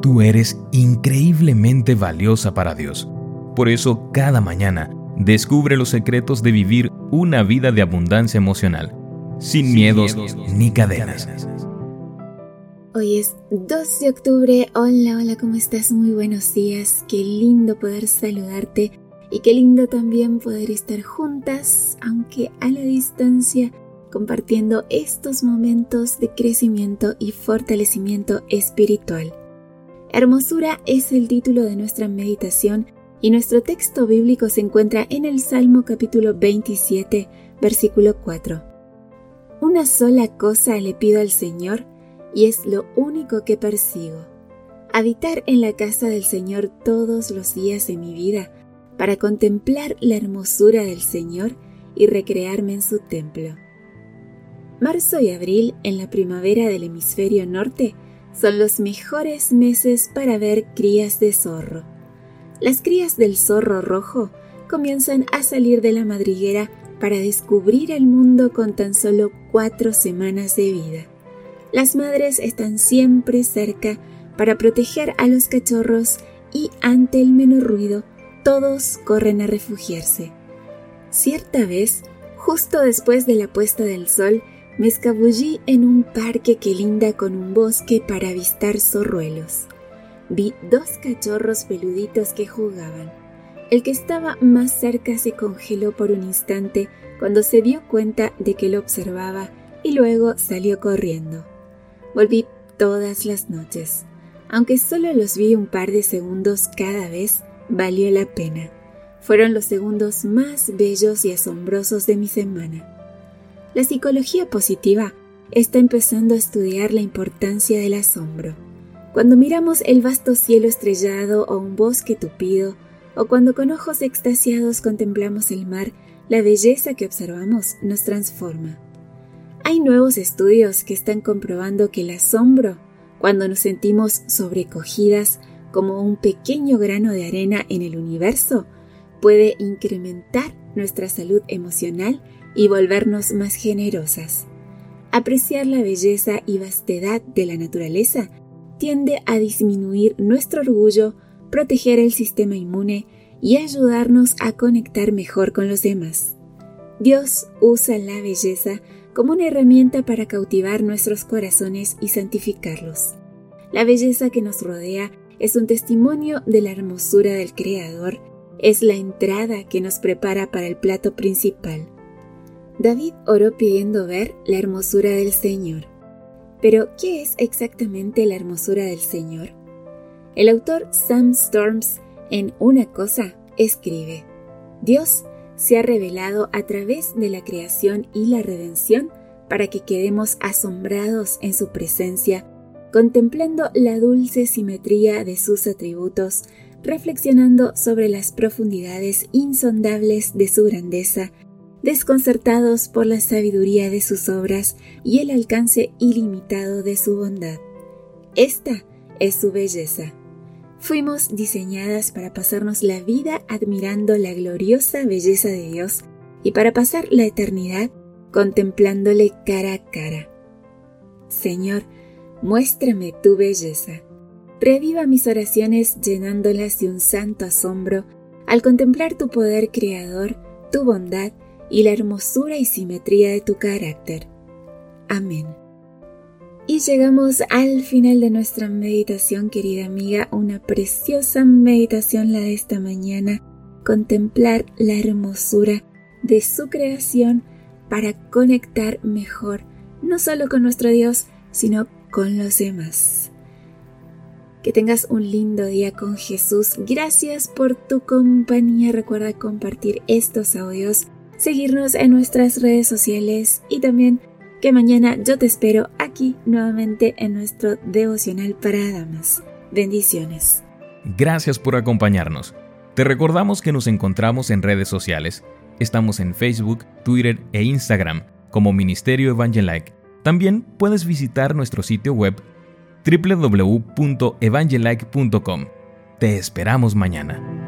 Tú eres increíblemente valiosa para Dios. Por eso, cada mañana, descubre los secretos de vivir una vida de abundancia emocional, sin, miedos, ni cadenas. Hoy es 2 de octubre. Hola, hola, ¿cómo estás? Muy buenos días. Qué lindo poder saludarte y qué lindo también poder estar juntas, aunque a la distancia, compartiendo estos momentos de crecimiento y fortalecimiento espiritual. Hermosura es el título de nuestra meditación y nuestro texto bíblico se encuentra en el Salmo capítulo 27, versículo 4. Una sola cosa le pido al Señor y es lo único que persigo. Habitar en la casa del Señor todos los días de mi vida para contemplar la hermosura del Señor y recrearme en su templo. Marzo y abril en la primavera del hemisferio norte son los mejores meses para ver crías de zorro. Las crías del zorro rojo comienzan a salir de la madriguera para descubrir el mundo con tan solo cuatro semanas de vida. Las madres están siempre cerca para proteger a los cachorros y ante el menor ruido todos corren a refugiarse. Cierta vez, justo después de la puesta del sol, me escabullí en un parque que linda con un bosque para avistar zorruelos. Vi dos cachorros peluditos que jugaban. El que estaba más cerca se congeló por un instante cuando se dio cuenta de que lo observaba y luego salió corriendo. Volví todas las noches. Aunque solo los vi un par de segundos cada vez, valió la pena. Fueron los segundos más bellos y asombrosos de mi semana. La psicología positiva está empezando a estudiar la importancia del asombro. Cuando miramos el vasto cielo estrellado o un bosque tupido, o cuando con ojos extasiados contemplamos el mar, la belleza que observamos nos transforma. Hay nuevos estudios que están comprobando que el asombro, cuando nos sentimos sobrecogidas como un pequeño grano de arena en el universo, puede incrementar nuestra salud emocional y volvernos más generosas. Apreciar la belleza y vastedad de la naturaleza tiende a disminuir nuestro orgullo, proteger el sistema inmune y ayudarnos a conectar mejor con los demás. Dios usa la belleza como una herramienta para cautivar nuestros corazones y santificarlos. La belleza que nos rodea es un testimonio de la hermosura del Creador, es la entrada que nos prepara para el plato principal. David oró pidiendo ver la hermosura del Señor. Pero, ¿qué es exactamente la hermosura del Señor? El autor Sam Storms en Una cosa escribe, Dios se ha revelado a través de la creación y la redención para que quedemos asombrados en su presencia, contemplando la dulce simetría de sus atributos, reflexionando sobre las profundidades insondables de su grandeza desconcertados por la sabiduría de sus obras y el alcance ilimitado de su bondad. Esta es su belleza. Fuimos diseñadas para pasarnos la vida admirando la gloriosa belleza de Dios y para pasar la eternidad contemplándole cara a cara. Señor, muéstrame tu belleza. Reviva mis oraciones llenándolas de un santo asombro al contemplar tu poder creador, tu bondad y la hermosura y simetría de tu carácter. Amén. Y llegamos al final de nuestra meditación, querida amiga, una preciosa meditación la de esta mañana, contemplar la hermosura de su creación para conectar mejor, no solo con nuestro Dios, sino con los demás. Que tengas un lindo día con Jesús. Gracias por tu compañía. Recuerda compartir estos audios seguirnos en nuestras redes sociales y también que mañana yo te espero aquí nuevamente en nuestro devocional para damas. Bendiciones. Gracias por acompañarnos. Te recordamos que nos encontramos en redes sociales. Estamos en Facebook, Twitter e Instagram como Ministerio Evangelike. También puedes visitar nuestro sitio web www.evangelike.com. Te esperamos mañana.